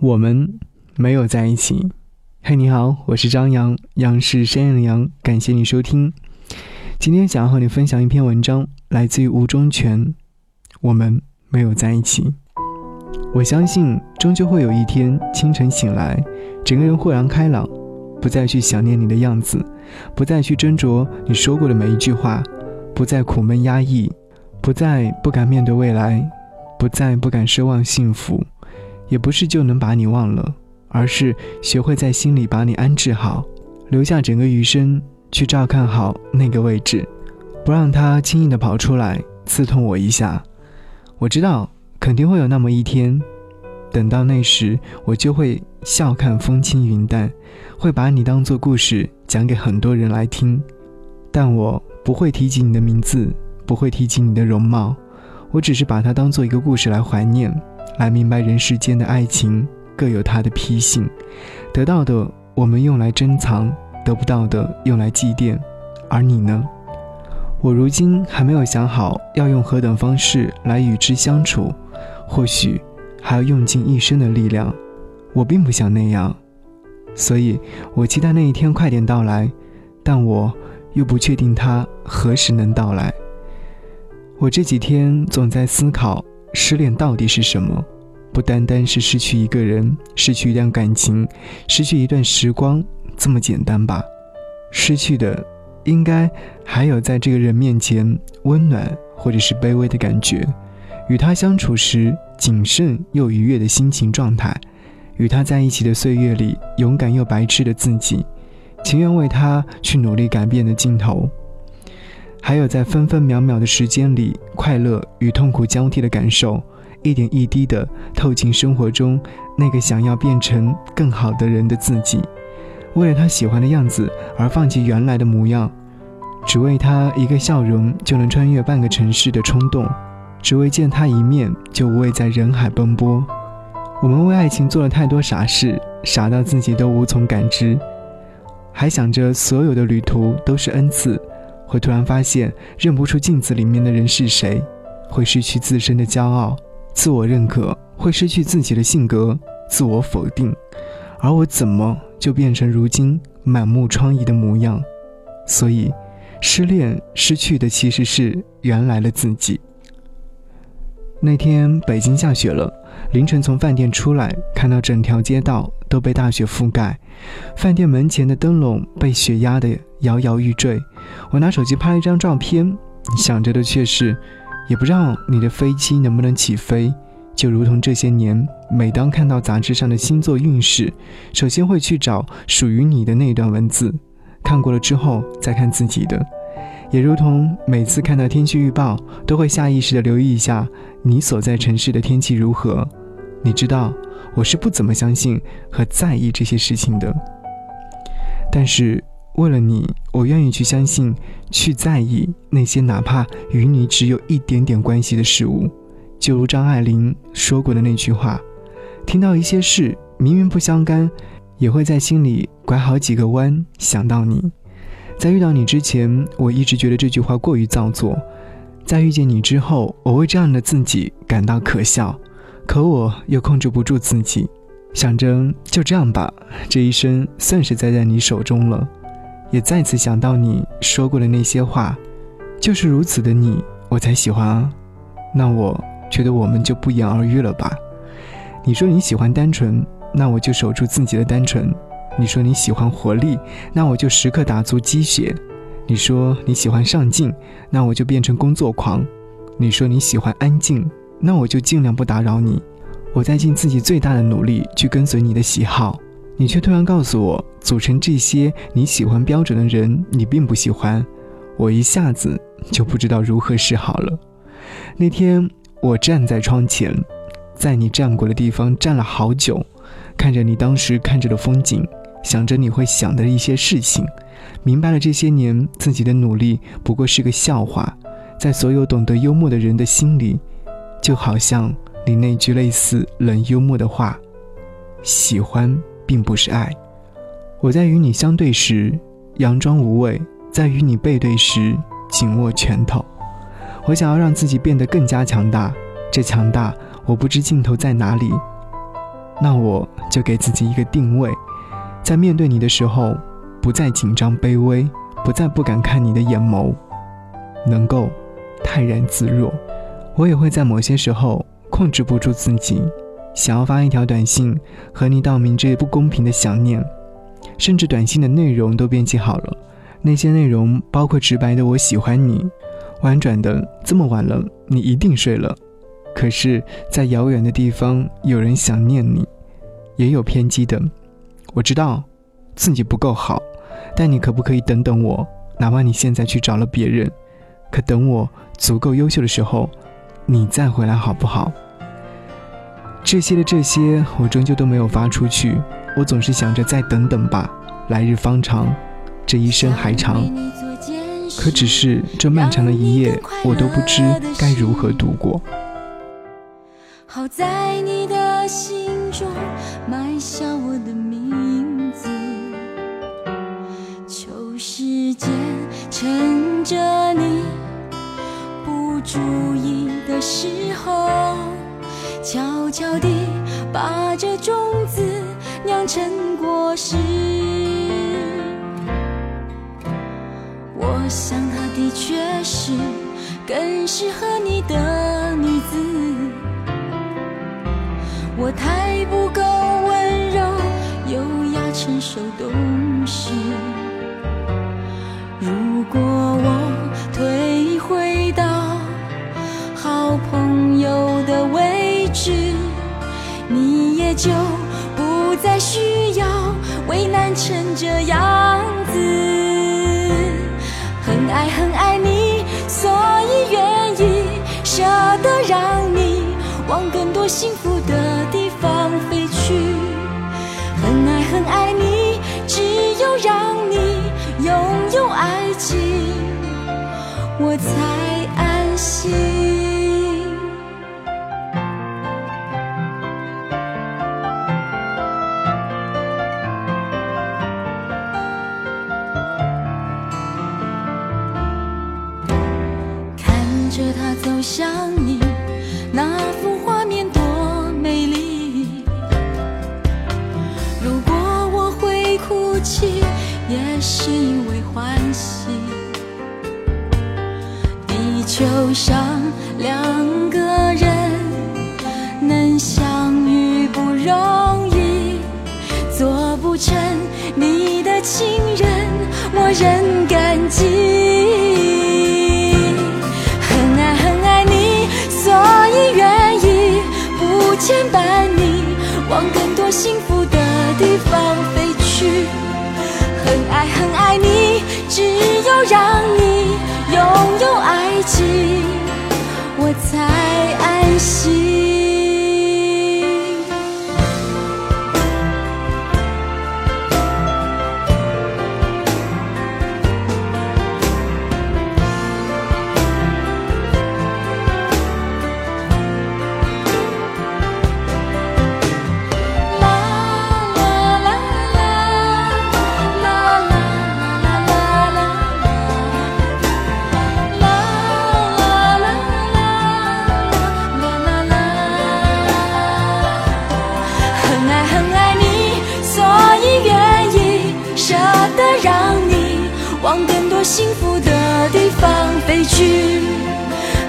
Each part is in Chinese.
我们没有在一起。嘿，你好，我是张扬，杨是山羊的羊，感谢你收听。今天想要和你分享一篇文章，来自于吴忠全。我们没有在一起。我相信，终究会有一天清晨醒来，整个人豁然开朗，不再去想念你的样子，不再去斟酌你说过的每一句话，不再苦闷压抑，不再不敢面对未来，不再不敢奢望幸福。也不是就能把你忘了，而是学会在心里把你安置好，留下整个余生去照看好那个位置，不让他轻易的跑出来刺痛我一下。我知道肯定会有那么一天，等到那时，我就会笑看风轻云淡，会把你当做故事讲给很多人来听，但我不会提及你的名字，不会提及你的容貌，我只是把它当做一个故事来怀念。来明白人世间的爱情各有它的脾性，得到的我们用来珍藏，得不到的用来祭奠。而你呢？我如今还没有想好要用何等方式来与之相处，或许还要用尽一生的力量。我并不想那样，所以我期待那一天快点到来，但我又不确定它何时能到来。我这几天总在思考。失恋到底是什么？不单单是失去一个人、失去一段感情、失去一段时光这么简单吧？失去的，应该还有在这个人面前温暖或者是卑微的感觉，与他相处时谨慎又愉悦的心情状态，与他在一起的岁月里勇敢又白痴的自己，情愿为他去努力改变的镜头。还有在分分秒秒的时间里，快乐与痛苦交替的感受，一点一滴的透进生活中那个想要变成更好的人的自己，为了他喜欢的样子而放弃原来的模样，只为他一个笑容就能穿越半个城市的冲动，只为见他一面就无畏在人海奔波。我们为爱情做了太多傻事，傻到自己都无从感知，还想着所有的旅途都是恩赐。会突然发现认不出镜子里面的人是谁，会失去自身的骄傲、自我认可，会失去自己的性格、自我否定。而我怎么就变成如今满目疮痍的模样？所以，失恋失去的其实是原来的自己。那天北京下雪了，凌晨从饭店出来，看到整条街道都被大雪覆盖，饭店门前的灯笼被雪压得摇摇欲坠。我拿手机拍了一张照片，想着的却是，也不知道你的飞机能不能起飞。就如同这些年，每当看到杂志上的星座运势，首先会去找属于你的那段文字，看过了之后再看自己的。也如同每次看到天气预报，都会下意识的留意一下你所在城市的天气如何。你知道，我是不怎么相信和在意这些事情的，但是。为了你，我愿意去相信，去在意那些哪怕与你只有一点点关系的事物。就如张爱玲说过的那句话：“听到一些事明明不相干，也会在心里拐好几个弯想到你。”在遇到你之前，我一直觉得这句话过于造作；在遇见你之后，我为这样的自己感到可笑，可我又控制不住自己，想着就这样吧，这一生算是栽在你手中了。也再次想到你说过的那些话，就是如此的你，我才喜欢啊。那我觉得我们就不言而喻了吧。你说你喜欢单纯，那我就守住自己的单纯；你说你喜欢活力，那我就时刻打足鸡血；你说你喜欢上进，那我就变成工作狂；你说你喜欢安静，那我就尽量不打扰你。我在尽自己最大的努力去跟随你的喜好。你却突然告诉我，组成这些你喜欢标准的人，你并不喜欢。我一下子就不知道如何是好了。那天我站在窗前，在你站过的地方站了好久，看着你当时看着的风景，想着你会想的一些事情，明白了这些年自己的努力不过是个笑话，在所有懂得幽默的人的心里，就好像你那句类似冷幽默的话：喜欢。并不是爱。我在与你相对时佯装无畏，在与你背对时紧握拳头。我想要让自己变得更加强大，这强大我不知尽头在哪里。那我就给自己一个定位，在面对你的时候，不再紧张卑微，不再不敢看你的眼眸，能够泰然自若。我也会在某些时候控制不住自己，想要发一条短信和你道明这不公平的想念，甚至短信的内容都编辑好了。那些内容包括直白的“我喜欢你”，婉转的“这么晚了，你一定睡了”。可是，在遥远的地方，有人想念你，也有偏激的。我知道自己不够好，但你可不可以等等我？哪怕你现在去找了别人，可等我足够优秀的时候。你再回来好不好？这些的这些，我终究都没有发出去。我总是想着再等等吧，来日方长，这一生还长。可只是这漫长的一夜，我都不知该如何度过。好在你的心中埋下我的名字，求时间趁着你不注意。的时候，悄悄地把这种子酿成果实。我想她的确是更适合你的女子。我太不够温柔、优雅、成熟、懂事。就不再需要为难成这样子。很爱很爱你，所以愿意舍得让你往更多幸福的地方飞去。很爱很爱你，只有让你拥有爱情，我才安心。上两个人能相遇不容易，做不成你的情人，我仍感激。很爱很爱你，所以愿意不牵绊你，往更多幸福的地方飞去。很爱很爱你，只有让我才安心。让你往更多幸福的地方飞去，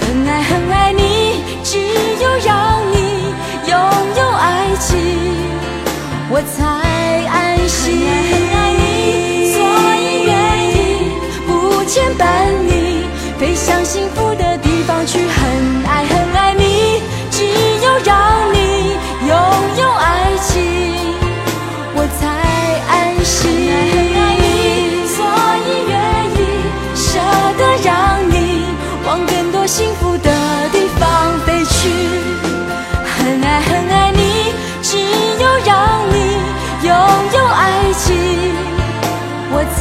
很爱很爱你，只有让你拥有爱情，我才安心。很爱你，所以愿意不牵绊你，飞向幸福的地幸福的地方飞去，很爱很爱你，只有让你拥有爱情，我才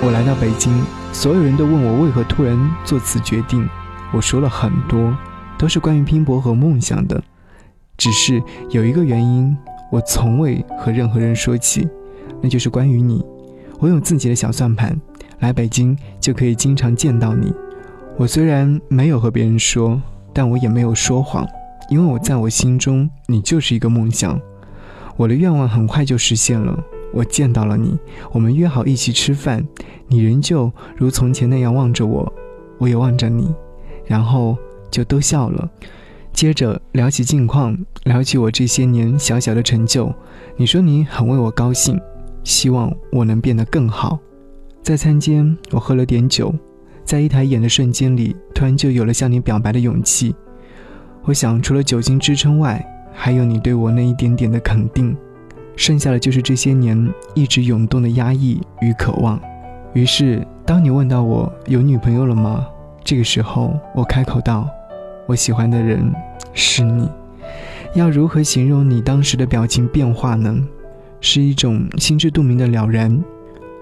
我来到北京，所有人都问我为何突然做此决定。我说了很多，都是关于拼搏和梦想的。只是有一个原因，我从未和任何人说起，那就是关于你。我有自己的小算盘，来北京就可以经常见到你。我虽然没有和别人说，但我也没有说谎，因为我在我心中，你就是一个梦想。我的愿望很快就实现了。我见到了你，我们约好一起吃饭，你仍旧如从前那样望着我，我也望着你，然后就都笑了。接着聊起近况，聊起我这些年小小的成就。你说你很为我高兴，希望我能变得更好。在餐间，我喝了点酒，在一抬眼的瞬间里，突然就有了向你表白的勇气。我想，除了酒精支撑外，还有你对我那一点点的肯定。剩下的就是这些年一直涌动的压抑与渴望。于是，当你问到我有女朋友了吗？这个时候，我开口道：“我喜欢的人是你。”要如何形容你当时的表情变化呢？是一种心知肚明的了然。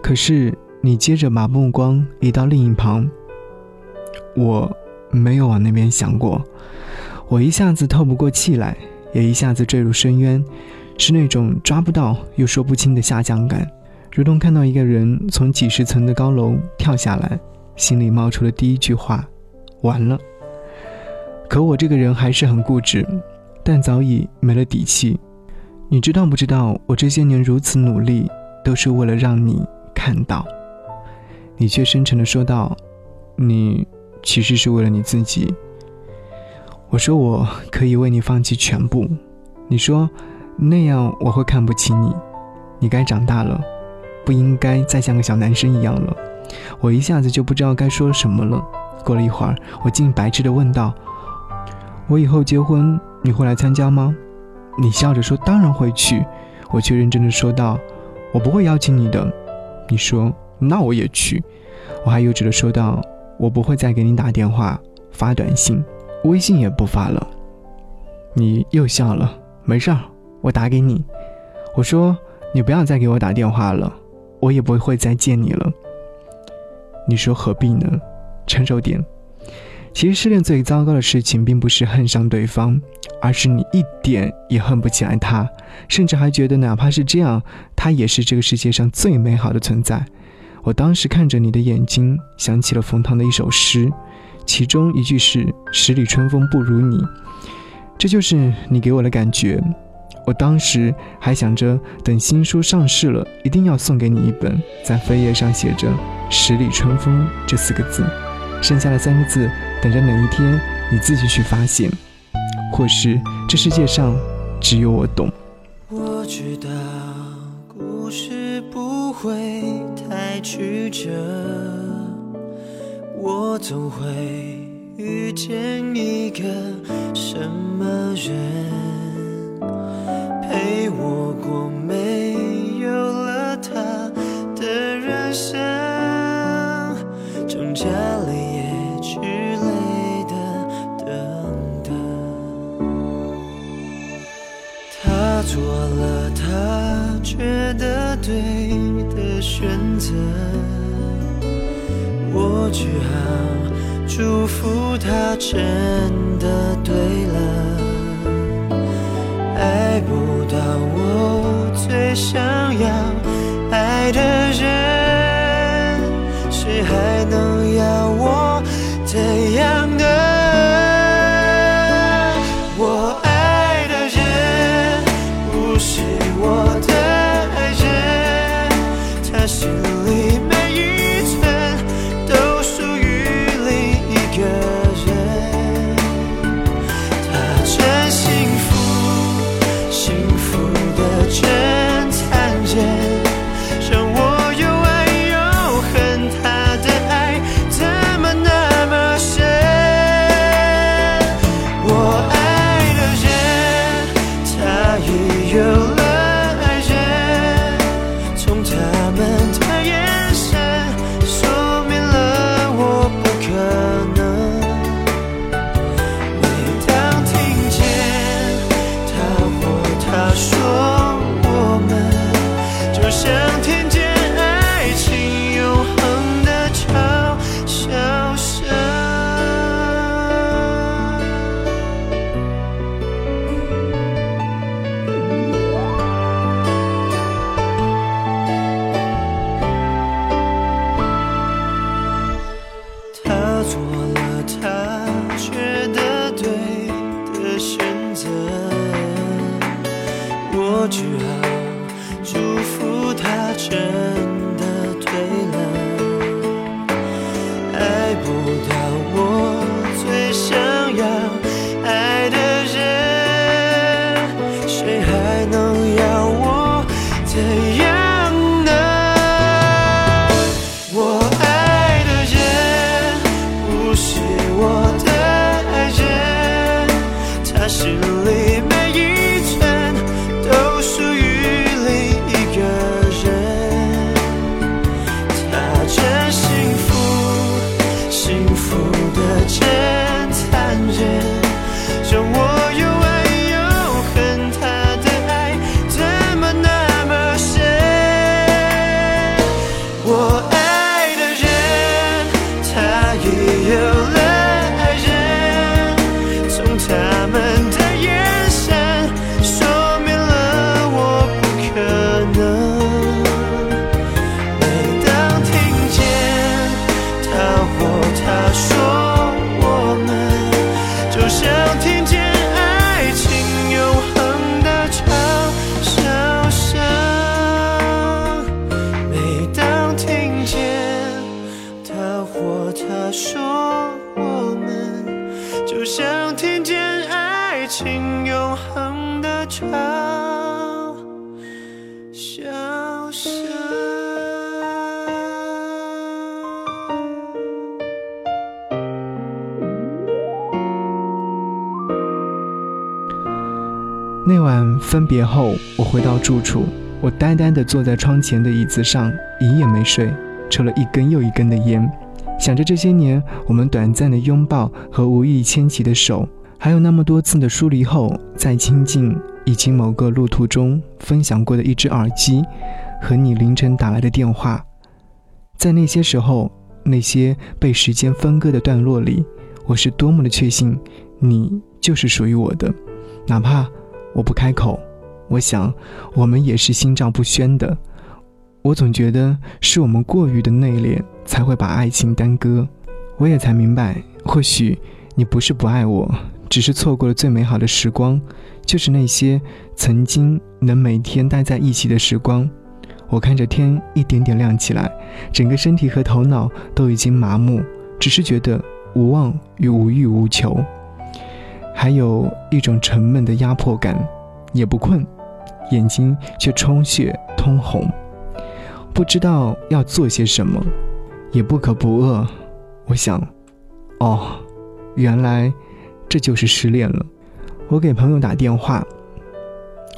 可是，你接着把目光移到另一旁。我没有往那边想过。我一下子透不过气来，也一下子坠入深渊。是那种抓不到又说不清的下降感，如同看到一个人从几十层的高楼跳下来，心里冒出了第一句话：“完了。”可我这个人还是很固执，但早已没了底气。你知道不知道，我这些年如此努力，都是为了让你看到。你却深沉的说道：“你其实是为了你自己。”我说：“我可以为你放弃全部。”你说。那样我会看不起你，你该长大了，不应该再像个小男生一样了。我一下子就不知道该说什么了。过了一会儿，我竟白痴的问道：“我以后结婚你会来参加吗？”你笑着说：“当然会去。”我却认真的说道：“我不会邀请你的。”你说：“那我也去。”我还幼稚的说道：“我不会再给你打电话、发短信，微信也不发了。”你又笑了，没事儿。我打给你，我说你不要再给我打电话了，我也不会再见你了。你说何必呢？成熟点。其实失恋最糟糕的事情，并不是恨上对方，而是你一点也恨不起来他，甚至还觉得哪怕是这样，他也是这个世界上最美好的存在。我当时看着你的眼睛，想起了冯唐的一首诗，其中一句是“十里春风不如你”，这就是你给我的感觉。我当时还想着，等新书上市了，一定要送给你一本，在扉页上写着“十里春风”这四个字，剩下的三个字，等着哪一天你自己去发现，或是这世界上只有我懂。我知道故事不会太曲折，我总会遇见一个什么人。陪我过没有了他的人生，成家立业之类的等等。他做了他觉得对的选择，我只好祝福他真的对了。想要爱的人，晚分别后，我回到住处，我呆呆地坐在窗前的椅子上，一夜没睡，抽了一根又一根的烟，想着这些年我们短暂的拥抱和无意牵起的手，还有那么多次的疏离后再亲近，以及某个路途中分享过的一只耳机，和你凌晨打来的电话，在那些时候，那些被时间分割的段落里，我是多么的确信，你就是属于我的，哪怕。我不开口，我想我们也是心照不宣的。我总觉得是我们过于的内敛，才会把爱情耽搁。我也才明白，或许你不是不爱我，只是错过了最美好的时光，就是那些曾经能每天待在一起的时光。我看着天一点点亮起来，整个身体和头脑都已经麻木，只是觉得无望与无欲无求。还有一种沉闷的压迫感，也不困，眼睛却充血通红，不知道要做些什么，也不可不饿。我想，哦，原来这就是失恋了。我给朋友打电话，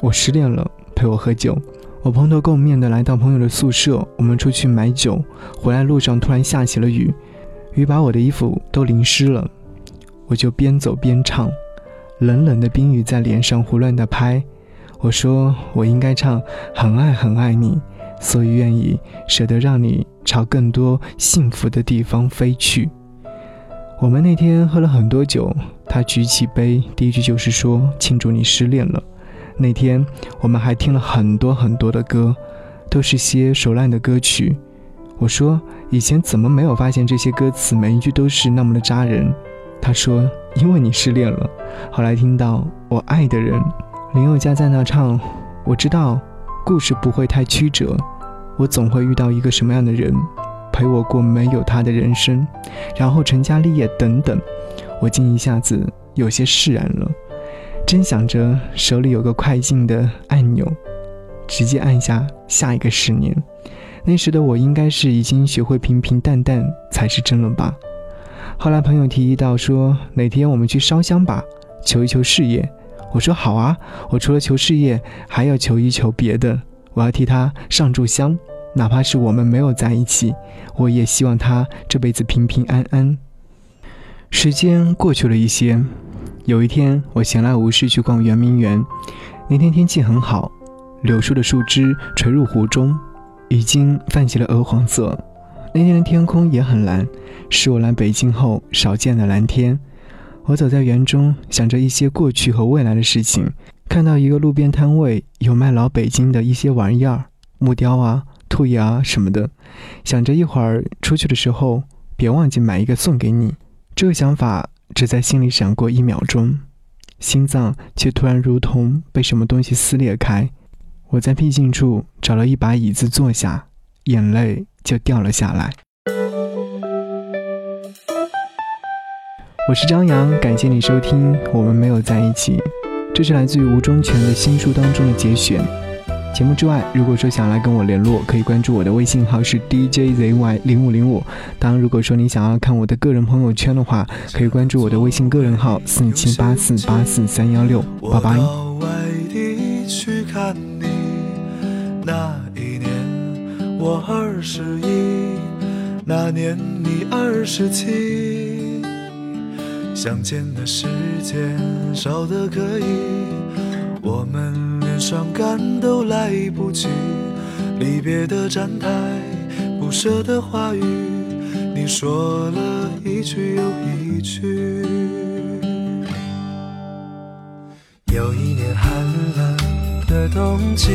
我失恋了，陪我喝酒。我蓬头垢面的来到朋友的宿舍，我们出去买酒，回来路上突然下起了雨，雨把我的衣服都淋湿了，我就边走边唱。冷冷的冰雨在脸上胡乱的拍，我说我应该唱很爱很爱你，所以愿意舍得让你朝更多幸福的地方飞去。我们那天喝了很多酒，他举起杯，第一句就是说庆祝你失恋了。那天我们还听了很多很多的歌，都是些手烂的歌曲。我说以前怎么没有发现这些歌词每一句都是那么的扎人？他说因为你失恋了。后来听到我爱的人林宥嘉在那唱，我知道故事不会太曲折，我总会遇到一个什么样的人，陪我过没有他的人生，然后成家立业等等。我竟一下子有些释然了，真想着手里有个快进的按钮，直接按下下一个十年。那时的我应该是已经学会平平淡淡才是真了吧。后来朋友提议到说哪天我们去烧香吧，求一求事业。我说好啊，我除了求事业，还要求一求别的。我要替他上炷香，哪怕是我们没有在一起，我也希望他这辈子平平安安。时间过去了一些，有一天我闲来无事去逛圆明园，那天天气很好，柳树的树枝垂入湖中，已经泛起了鹅黄色。那天的天空也很蓝，是我来北京后少见的蓝天。我走在园中，想着一些过去和未来的事情。看到一个路边摊位有卖老北京的一些玩意儿，木雕啊、兔牙什么的，想着一会儿出去的时候别忘记买一个送给你。这个想法只在心里闪过一秒钟，心脏却突然如同被什么东西撕裂开，我在僻静处找了一把椅子坐下，眼泪就掉了下来。我是张扬，感谢你收听《我们没有在一起》，这是来自于吴忠全的新书当中的节选。节目之外，如果说想来跟我联络，可以关注我的微信号是 DJZY 零五零五。当然，如果说你想要看我的个人朋友圈的话，可以关注我的微信个人号四七八四八四三幺六。拜拜。我二十一，那年你二十七，相见的时间少得可以，我们连伤感都来不及，离别的站台，不舍的话语，你说了一句又一句。有一年寒冷的冬季，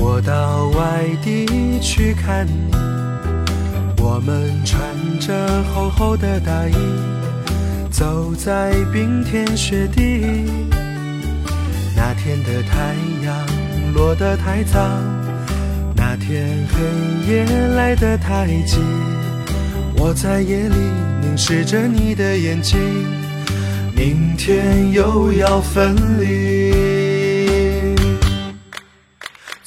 我到外地去看你。我们穿着厚厚的大衣，走在冰天雪地。那天的太阳落得太早，那天黑夜来得太急。我在夜里凝视着你的眼睛。明天又要分离。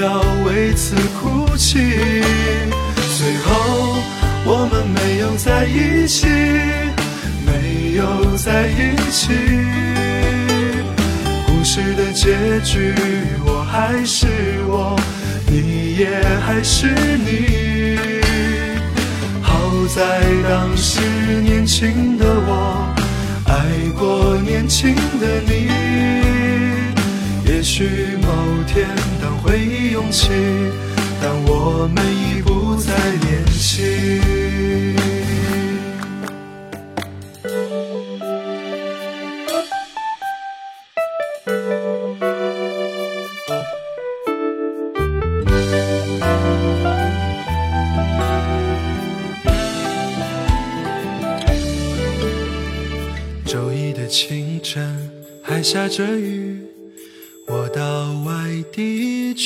要为此哭泣。最后我们没有在一起，没有在一起。故事的结局，我还是我，你也还是你。好在当时年轻的我。爱过年轻的你，也许某天当回忆涌起，但我们已不再联系。周一的清晨还下着雨，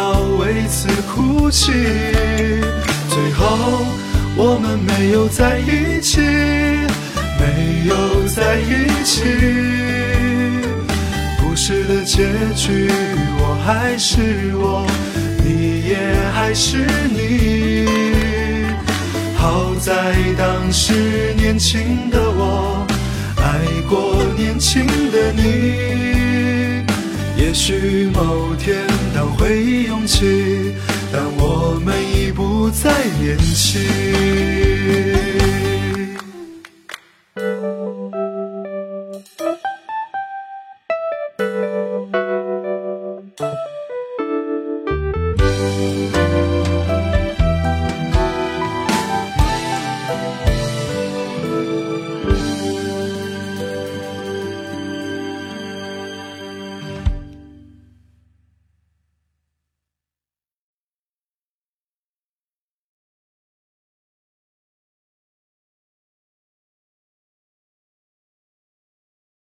要为此哭泣。最后我们没有在一起，没有在一起。故事的结局，我还是我，你也还是你。好在当时年轻的我。爱过年轻的你，也许某天回忆涌起，但我们已不再年轻。